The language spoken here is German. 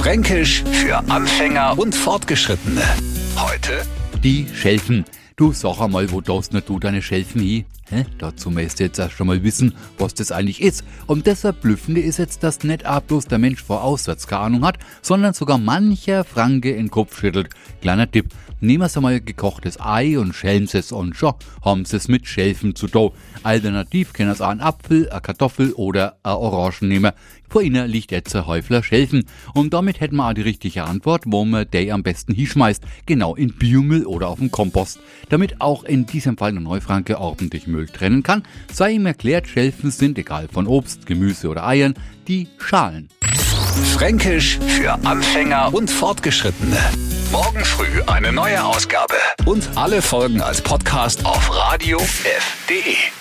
Fränkisch für Anfänger und Fortgeschrittene. Heute Die Schelfen. Du sag einmal, wo darfst du deine Schelfen hin? Hä? Dazu müsst ihr jetzt erst schon mal wissen, was das eigentlich ist. Und das Verblüffende ist jetzt, dass nicht auch bloß der Mensch vor auswärts keine Ahnung hat, sondern sogar mancher Franke in den Kopf schüttelt. Kleiner Tipp, nehmen Sie mal gekochtes Ei und schälen es und schon haben Sie es mit Schelfen zu tun. Alternativ können Sie auch einen Apfel, eine Kartoffel oder eine Orangen nehmen. Vor Ihnen liegt jetzt ein Häufler Schelfen. Und damit hätten wir auch die richtige Antwort, wo man der am besten hinschmeißt. Genau, in Biomüll oder auf dem Kompost. Damit auch in diesem Fall der Neufranke ordentlich Müll trennen kann, sei ihm erklärt, Schelfen sind, egal von Obst, Gemüse oder Eiern, die Schalen. Fränkisch für Anfänger und Fortgeschrittene. Morgen früh eine neue Ausgabe. Und alle Folgen als Podcast auf radiof.de.